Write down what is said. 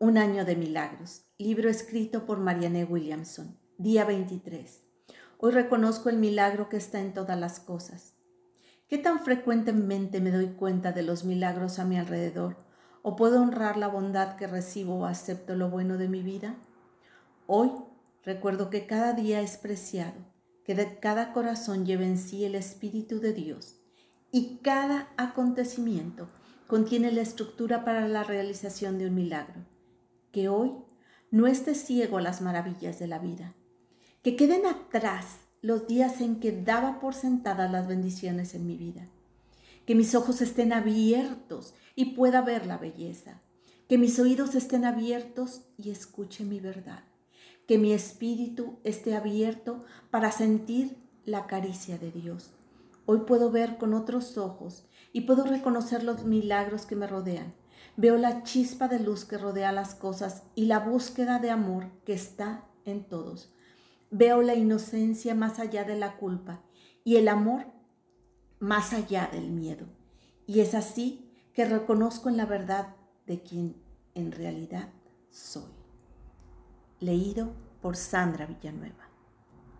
Un año de milagros. Libro escrito por Marianne Williamson. Día 23. Hoy reconozco el milagro que está en todas las cosas. ¿Qué tan frecuentemente me doy cuenta de los milagros a mi alrededor? ¿O puedo honrar la bondad que recibo o acepto lo bueno de mi vida? Hoy recuerdo que cada día es preciado, que de cada corazón lleva en sí el Espíritu de Dios y cada acontecimiento contiene la estructura para la realización de un milagro que hoy no esté ciego a las maravillas de la vida, que queden atrás los días en que daba por sentadas las bendiciones en mi vida, que mis ojos estén abiertos y pueda ver la belleza, que mis oídos estén abiertos y escuche mi verdad, que mi espíritu esté abierto para sentir la caricia de Dios. Hoy puedo ver con otros ojos y puedo reconocer los milagros que me rodean Veo la chispa de luz que rodea las cosas y la búsqueda de amor que está en todos. Veo la inocencia más allá de la culpa y el amor más allá del miedo. Y es así que reconozco en la verdad de quien en realidad soy. Leído por Sandra Villanueva.